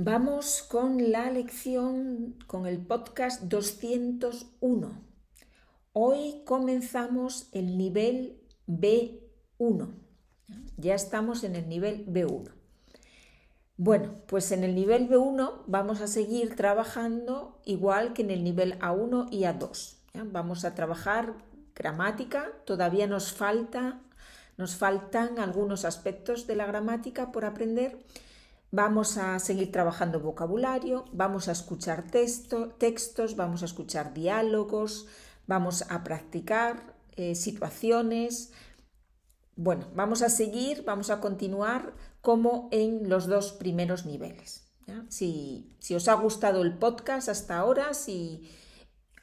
Vamos con la lección, con el podcast 201. Hoy comenzamos el nivel B1. Ya estamos en el nivel B1. Bueno, pues en el nivel B1 vamos a seguir trabajando igual que en el nivel A1 y A2. Vamos a trabajar gramática, todavía nos falta, nos faltan algunos aspectos de la gramática por aprender Vamos a seguir trabajando vocabulario, vamos a escuchar textos, vamos a escuchar diálogos, vamos a practicar eh, situaciones. Bueno, vamos a seguir, vamos a continuar como en los dos primeros niveles. Si, os ha gustado el podcast hasta ahora, si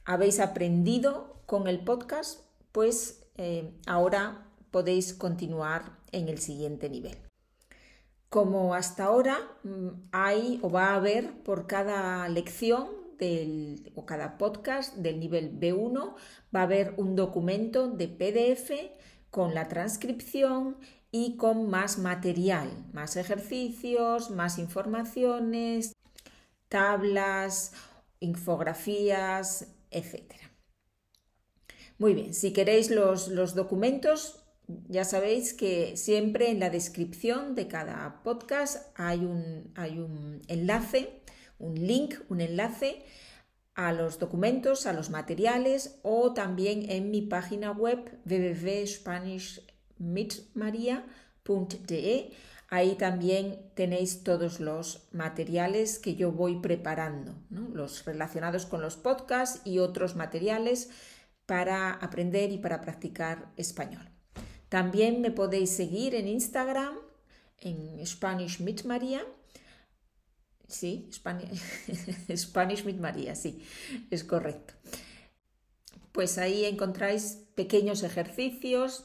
habéis aprendido con el podcast, pues eh, ahora podéis continuar en el siguiente nivel. Como hasta ahora mm, hay o va a haber por cada lección o cada podcast del nivel B1 va a haber un documento de PDF con la transcripción y con más material, más ejercicios, más informaciones, tablas, infografías, etc. Muy bien, si queréis los, los documentos, ya sabéis que siempre en la descripción de cada podcast hay un, hay un enlace, un link, un enlace a los documentos, a los materiales o también en mi página web www.spanishmitmaria.de. Ahí también tenéis todos los materiales que yo voy preparando, los relacionados con los podcasts y otros materiales para aprender y para practicar español. También me podéis seguir en Instagram, en Spanish mit María. Sí, Spanish, María, sí, es correcto. Pues ahí encontráis pequeños ejercicios,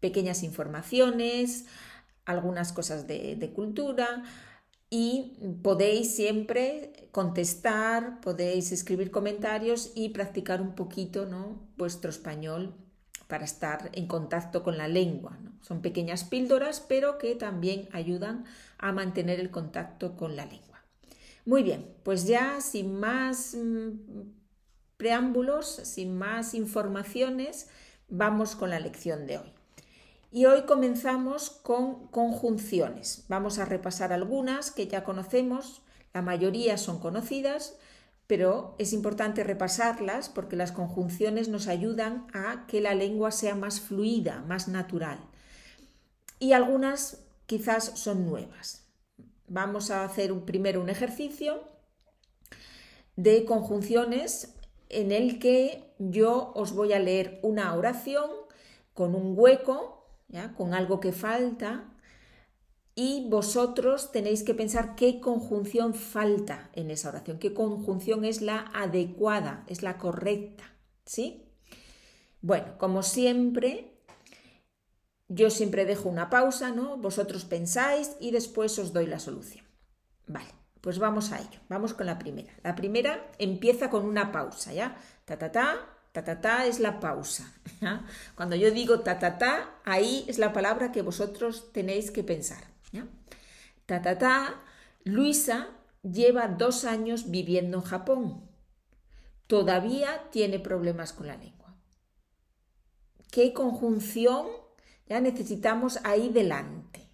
pequeñas informaciones, algunas cosas de, de cultura y podéis siempre contestar, podéis escribir comentarios y practicar un poquito ¿no? vuestro español para estar en contacto con la lengua. Son pequeñas píldoras, pero que también ayudan a mantener el contacto con la lengua. Muy bien, pues ya sin más mm, preámbulos, sin más informaciones, vamos con la lección de hoy. Y hoy comenzamos con conjunciones. Vamos a repasar algunas que ya conocemos, la mayoría son conocidas, pero es importante repasarlas porque las conjunciones nos ayudan a que la lengua sea más fluida, más natural. Y algunas quizás son nuevas. Vamos a hacer primero un ejercicio de conjunciones en el que yo os voy a leer una oración con un hueco, con algo que falta, y vosotros tenéis que pensar qué conjunción falta en esa oración, qué conjunción es la adecuada, es la correcta, ¿sí? Bueno, como siempre, yo siempre dejo una pausa, ¿no? Vosotros pensáis y después os doy la solución. Vale, pues vamos a ello. Vamos con la primera. La primera empieza con una pausa, ¿ya? Ta ta ta, ta ta ta es la pausa. Cuando yo digo ta ta ta, ahí es la palabra que vosotros tenéis que pensar. Ta, ta, ta, Luisa lleva dos años viviendo en Japón. Todavía tiene problemas con la lengua. ¿Qué conjunción ya necesitamos ahí delante?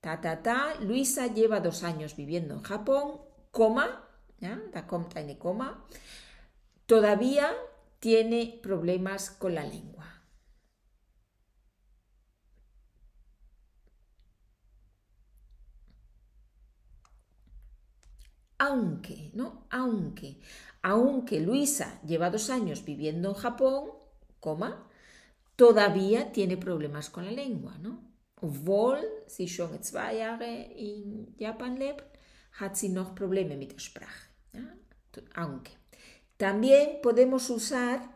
Ta, ta, ta, Luisa lleva dos años viviendo en Japón, coma, ¿ya? La tiene coma, todavía tiene problemas con la lengua. Aunque, ¿no? Aunque, aunque Luisa lleva dos años viviendo en Japón, coma, todavía tiene problemas con la lengua, ¿no? Obwohl sie schon zwei Jahre in Japan lebt, hat sie noch Probleme mit der Sprache. Aunque. También podemos usar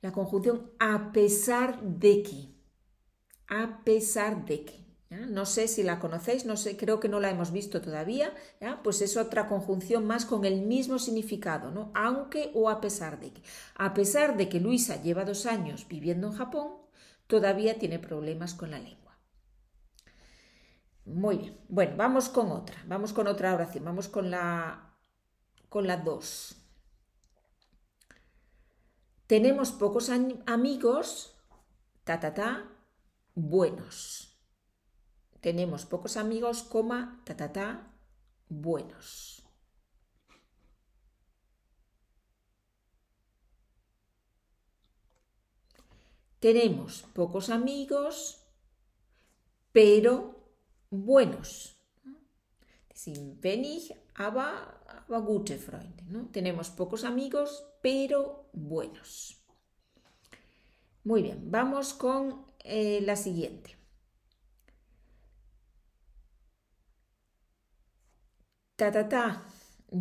la conjunción a pesar de que. A pesar de que. No sé si la conocéis, no sé, creo que no la hemos visto todavía, pues es otra conjunción más con el mismo significado, ¿no? aunque o a pesar de que. A pesar de que Luisa lleva dos años viviendo en Japón, todavía tiene problemas con la lengua. Muy bien. Bueno, vamos con otra. Vamos con otra oración. Vamos con la con la 2. Tenemos pocos amigos, ta ta ta, buenos. Tenemos pocos amigos, coma, ta ta ta, buenos. Tenemos pocos amigos, pero buenos. Sin wenig, aber, aber gute Freunde. ¿no? Tenemos pocos amigos, pero buenos. Muy bien, vamos con eh, la siguiente. Ta, ta, ta.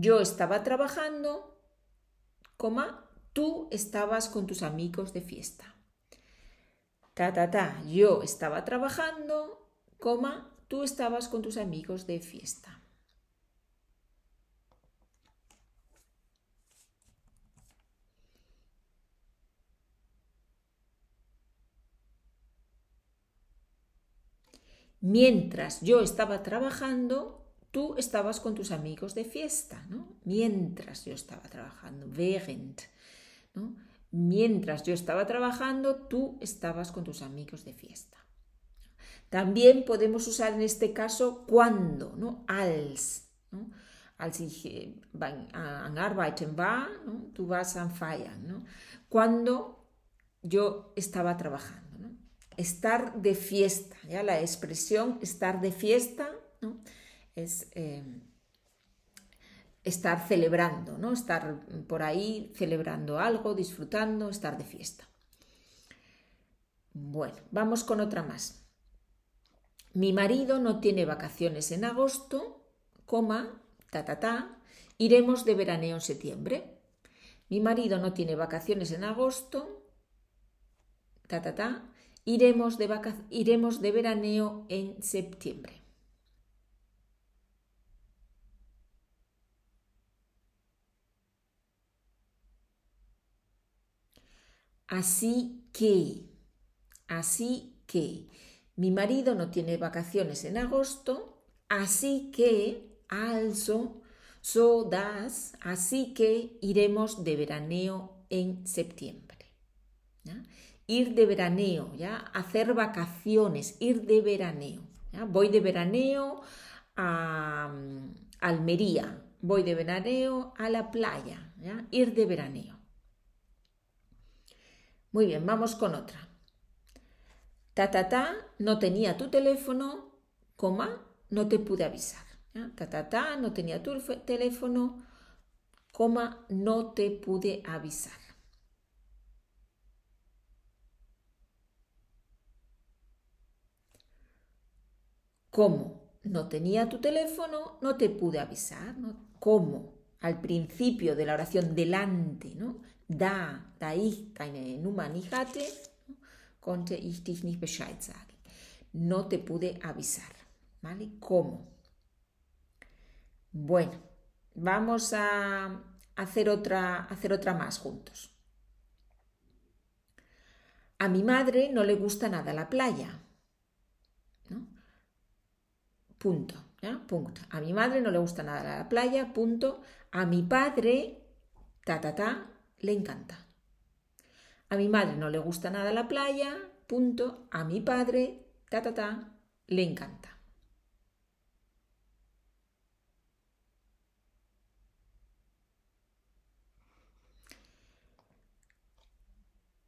Yo estaba trabajando, coma, tú estabas con tus amigos de fiesta. Ta, ta, ta. Yo estaba trabajando, coma, tú estabas con tus amigos de fiesta. Mientras yo estaba trabajando, tú estabas con tus amigos de fiesta, ¿no? Mientras yo estaba trabajando, während, ¿no? Mientras yo estaba trabajando, tú estabas con tus amigos de fiesta. También podemos usar en este caso cuando, ¿no? Als. ¿no? Als ich äh, an Arbeiten war, ¿no? tú vas an Feiern. ¿no? Cuando yo estaba trabajando. ¿no? Estar de fiesta, ¿ya? la expresión estar de fiesta ¿no? Eh, estar celebrando, ¿no? estar por ahí celebrando algo, disfrutando, estar de fiesta. Bueno, vamos con otra más. Mi marido no tiene vacaciones en agosto, coma, ta, ta, ta, iremos de veraneo en septiembre. Mi marido no tiene vacaciones en agosto, ta, ta, ta, iremos de, iremos de veraneo en septiembre. Así que, así que, mi marido no tiene vacaciones en agosto, así que, also, so das, así que iremos de veraneo en septiembre. Ir de veraneo, ¿ya? hacer vacaciones, ir de veraneo. Voy de veraneo a mm, Almería, voy de veraneo a la playa, ir de veraneo. Muy bien, vamos con otra. Ta, ta, ta, no tenía tu teléfono, coma, no te pude avisar. Ta, ta, ta, no tenía tu teléfono, coma, no te pude avisar. ¿Cómo? No tenía tu teléfono, no te pude avisar. ¿Cómo? Al principio de la oración delante, ¿no? Da, da ich deine Nummer nicht hatte, konnte ich dich nicht Bescheid sagen. No te pude avisar. ¿Vale? ¿Cómo? Bueno, vamos a hacer otra, hacer otra más juntos. A mi madre no le gusta nada la playa. ¿no? Punto. Punto. A mi madre no le gusta nada la playa. Punto. A mi padre, ta, ta, ta, le encanta. A mi madre no le gusta nada la playa, punto. A mi padre, ta, ta, ta, le encanta.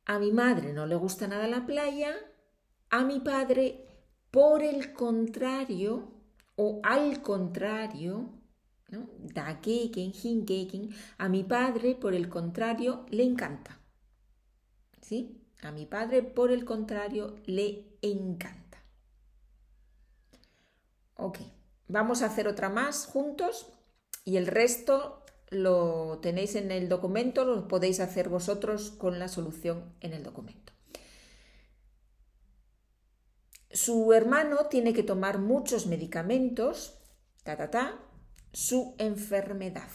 A mi madre no le gusta nada la playa, a mi padre, por el contrario, o al contrario, ¿no? dagegen, hingegen, a mi padre, por el contrario, le encanta. ¿sí? A mi padre, por el contrario, le encanta. Ok, vamos a hacer otra más juntos y el resto lo tenéis en el documento, lo podéis hacer vosotros con la solución en el documento. Su hermano tiene que tomar muchos medicamentos, ta, ta, ta, su enfermedad.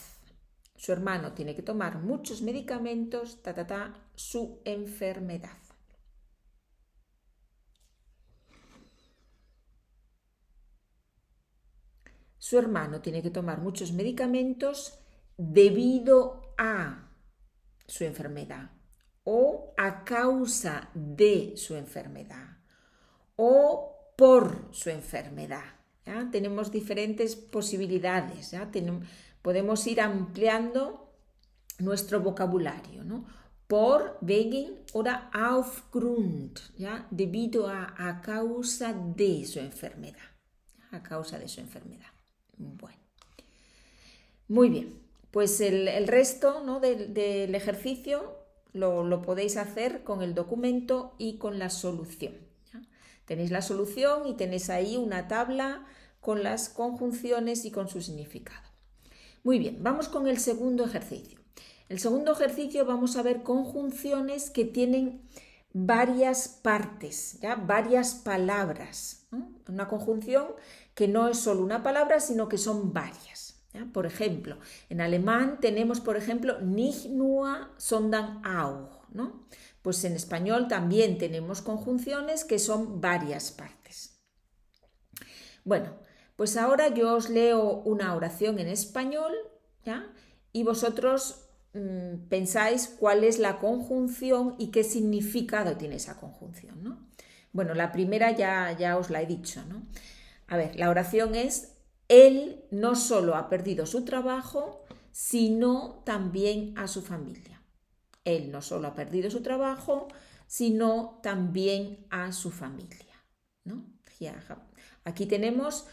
Su hermano tiene que tomar muchos medicamentos, ta, ta, ta, su enfermedad. su hermano tiene que tomar muchos medicamentos debido a su enfermedad o a causa de su enfermedad o por su enfermedad. Tenemos diferentes posibilidades, podemos ir ampliando nuestro vocabulario. Por, wegen oder aufgrund, debido a, a causa de su enfermedad. A causa de su enfermedad. Bueno. Muy bien. Pues el, resto del, ejercicio lo, podéis hacer con el documento y con la solución. Tenéis la solución y tenéis ahí una tabla con las conjunciones y con su significado. Muy bien, vamos con el segundo ejercicio. El segundo ejercicio vamos a ver conjunciones que tienen varias partes, ¿ya? varias palabras. Una conjunción que no es solo una palabra, sino que son varias. Por ejemplo, en alemán tenemos, por ejemplo, nicht nur, sondern auch. ¿no? Pues en español también tenemos conjunciones que son varias partes. Bueno, pues ahora yo os leo una oración en español ¿ya? y vosotros mm, pensáis cuál es la conjunción y qué significado tiene esa conjunción. ¿no? Bueno, la primera ya, ya os la he dicho. ¿no? A ver, la oración es, él no solo ha perdido su trabajo, sino también a su familia. Él no solo ha perdido su trabajo, sino también a su familia. ¿no? Aquí tenemos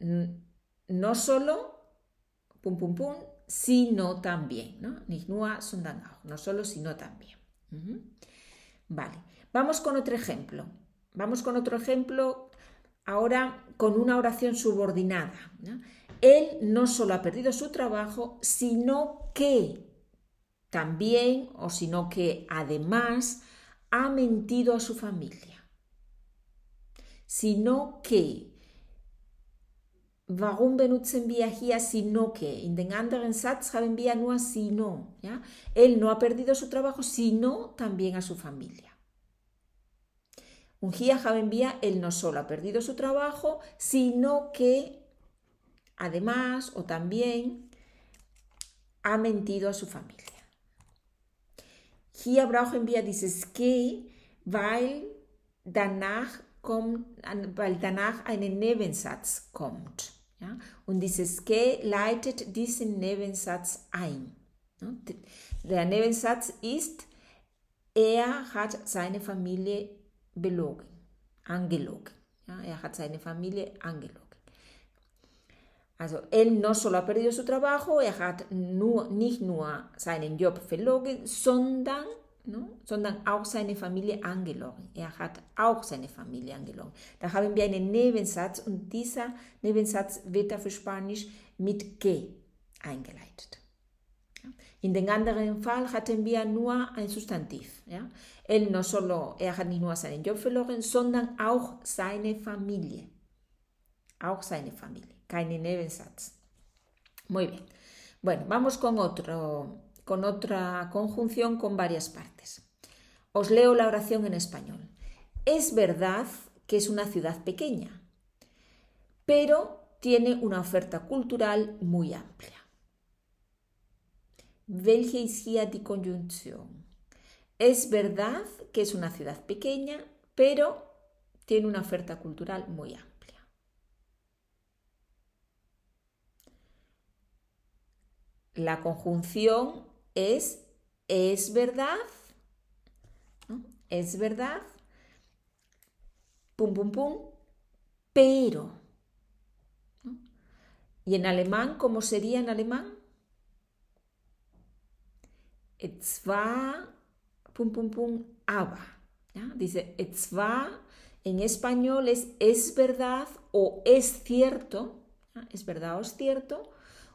no solo, pum, pum, pum, sino también. ¿no? no solo, sino también. Vale, vamos con otro ejemplo. Vamos con otro ejemplo ahora con una oración subordinada. Él no solo ha perdido su trabajo, sino que también o sino que además ha mentido a su familia. Sino que Warum benutzen wir hier sino que? In den anderen Satz haben wir nur sino. ¿ya? Él no ha perdido su trabajo, sino también a su familia. Un Gia envía, él no solo ha perdido su trabajo, sino que además o también ha mentido a su familia. Hier brauchen wir dieses que, weil danach, kommt, weil danach ein Nebensatz kommt. Ja? Und dieses que leitet diesen Nebensatz ein. Der Nebensatz ist, er hat seine Familie belogen, angelogen. Ja, er hat seine Familie angelogen. Also él no solo ha perdido su trabajo, er hat nur, nicht nur seinen Job verlogen, sondern, no, sondern auch seine Familie angelogen. Er hat auch seine Familie angelogen. Da haben wir einen Nebensatz und dieser Nebensatz wird auf Spanisch mit que eingeleitet. In den anderen Fall hatten wir nur ein Substantiv. Ja? Él no solo, er hat nicht nur seinen Job verloren, sondern auch seine Familie. Auch seine Familie, keinen Nebensatz. Muy bien. Bueno, vamos con, otro, con otra conjunción con varias partes. Os leo la oración en español. Es verdad que es una ciudad pequeña, pero tiene una oferta cultural muy amplia. Welche die Conjunción? Es verdad que es una ciudad pequeña, pero tiene una oferta cultural muy amplia. La conjunción es es verdad, es verdad, pum, pum, pum, pero. ¿Y en alemán cómo sería en alemán? zwar, pum, pum, pum, aber. Dice, zwar en español es es verdad o es cierto, es verdad o es cierto.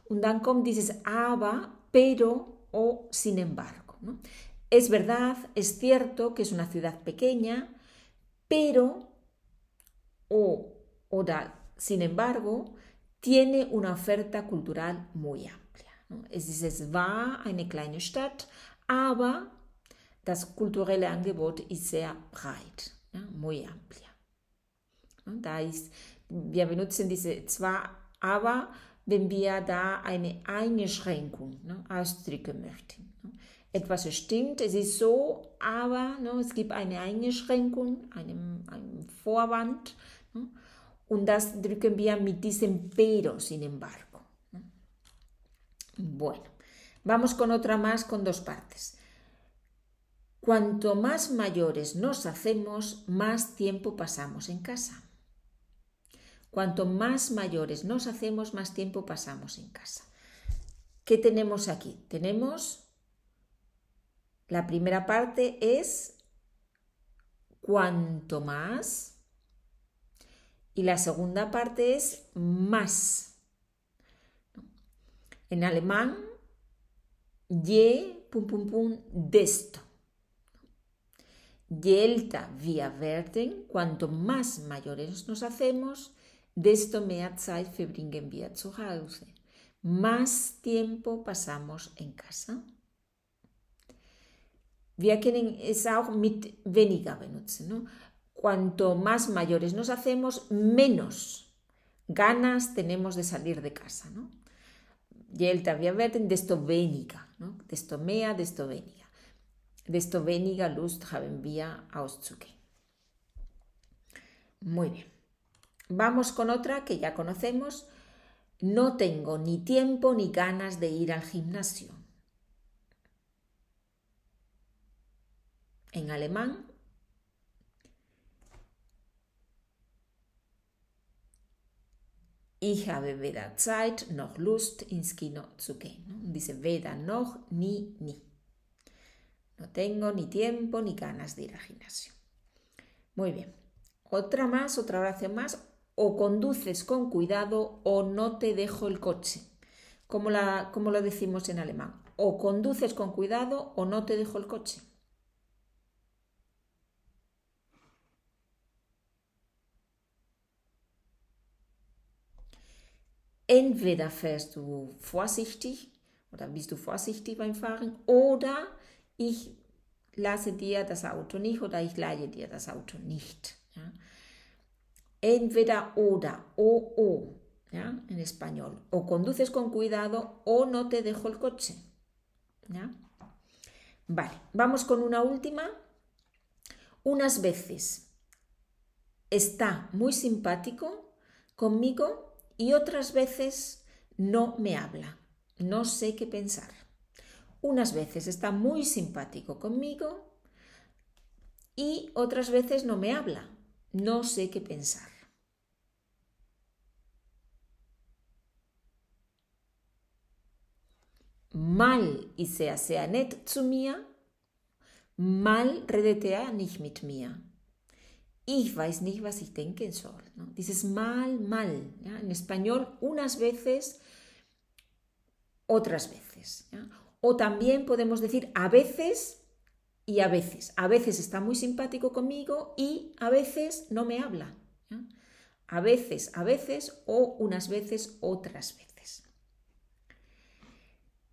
Un dann kommt aber, pero o sin embargo. Es verdad, es cierto que es una ciudad pequeña, pero o, o sin embargo, tiene una oferta cultural muy amplia. Es ist es war eine kleine Stadt, aber das kulturelle Angebot ist sehr breit, muy amplia. Da ist, wir benutzen diese zwar aber wenn wir da eine Einschränkung ne, ausdrücken möchten. Etwas stimmt, es ist so, aber ne, es gibt eine Einschränkung, einen, einen Vorwand. Und das drücken wir mit diesem pero, sin embargo. Bueno, vamos con otra más con dos partes. Cuanto más mayores nos hacemos, más tiempo pasamos en casa. Cuanto más mayores nos hacemos, más tiempo pasamos en casa. ¿Qué tenemos aquí? Tenemos la primera parte es cuanto más y la segunda parte es más. En alemán, je, pum, pum, pum, desto. Je älter wir werden, cuanto más mayores nos hacemos, desto mehr Zeit verbringen wir zu Hause. Más tiempo pasamos en casa. Wir können es auch mit weniger benutzen. ¿no? Cuanto más mayores nos hacemos, menos ganas tenemos de salir de casa. ¿no? Je älter wir werden, desto weniger. ¿no? Desto mehr, desto weniger desto weniger Lust haben wir auszugehen. Muy bien. Vamos con otra que ya conocemos. No tengo ni tiempo ni ganas de ir al gimnasio. En alemán, Ich habe weder Zeit noch Lust ins Kino zu gehen. Dice weder noch ni ni. No tengo ni tiempo ni ganas de ir al gimnasio. Muy bien. Otra más, otra oración más. O conduces con cuidado o no te dejo el coche. ¿Cómo, la, lo decimos en alemán? O conduces con cuidado o no te dejo el coche. Entweder fährst du vorsichtig oder bist du vorsichtig beim Fahren oder ich lasse dir das Auto nicht oder ich leihe dir das Auto nicht. Entweder oder, o o, en español. O conduces con cuidado o no te dejo el coche. Vale, vamos con una última. Unas veces está muy simpático conmigo y otras veces no me habla. No sé qué pensar. Unas veces está muy simpático conmigo y otras veces no me habla. No sé qué pensar. Mal ist er sehr nett zu mir. Mal redet er nicht mit mir. Ich weiß nicht, was ich denken soll. Dices mal, mal. En español, unas veces, otras veces. O también podemos decir a veces y a veces. A veces está muy simpático conmigo y a veces no me habla. A veces, a veces o unas veces, otras veces.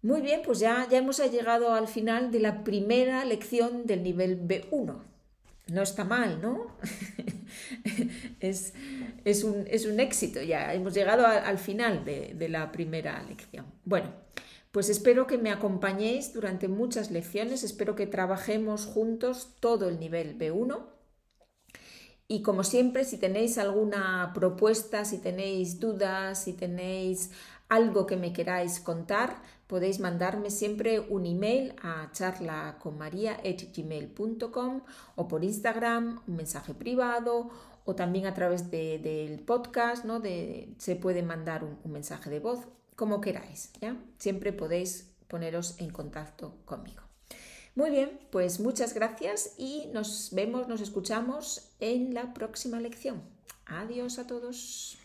Muy bien, pues ya, ya hemos llegado al final de la primera lección del nivel B1. No está mal, ¿no? es, un, éxito, ya hemos llegado al final de, de la primera lección. Bueno, pues espero que me acompañéis durante muchas lecciones, espero que trabajemos juntos todo el nivel B1. Y como siempre, si tenéis alguna propuesta, si tenéis dudas, si tenéis algo que me queráis contar, podéis mandarme siempre un email a charlaconmaria.gmail.com o por Instagram, un mensaje privado o también a través del podcast, ¿no? se puede mandar un mensaje de voz como queráis, ¿ya? Siempre podéis poneros en contacto conmigo. Muy bien, pues muchas gracias y nos vemos, nos escuchamos en la próxima lección. Adiós a todos.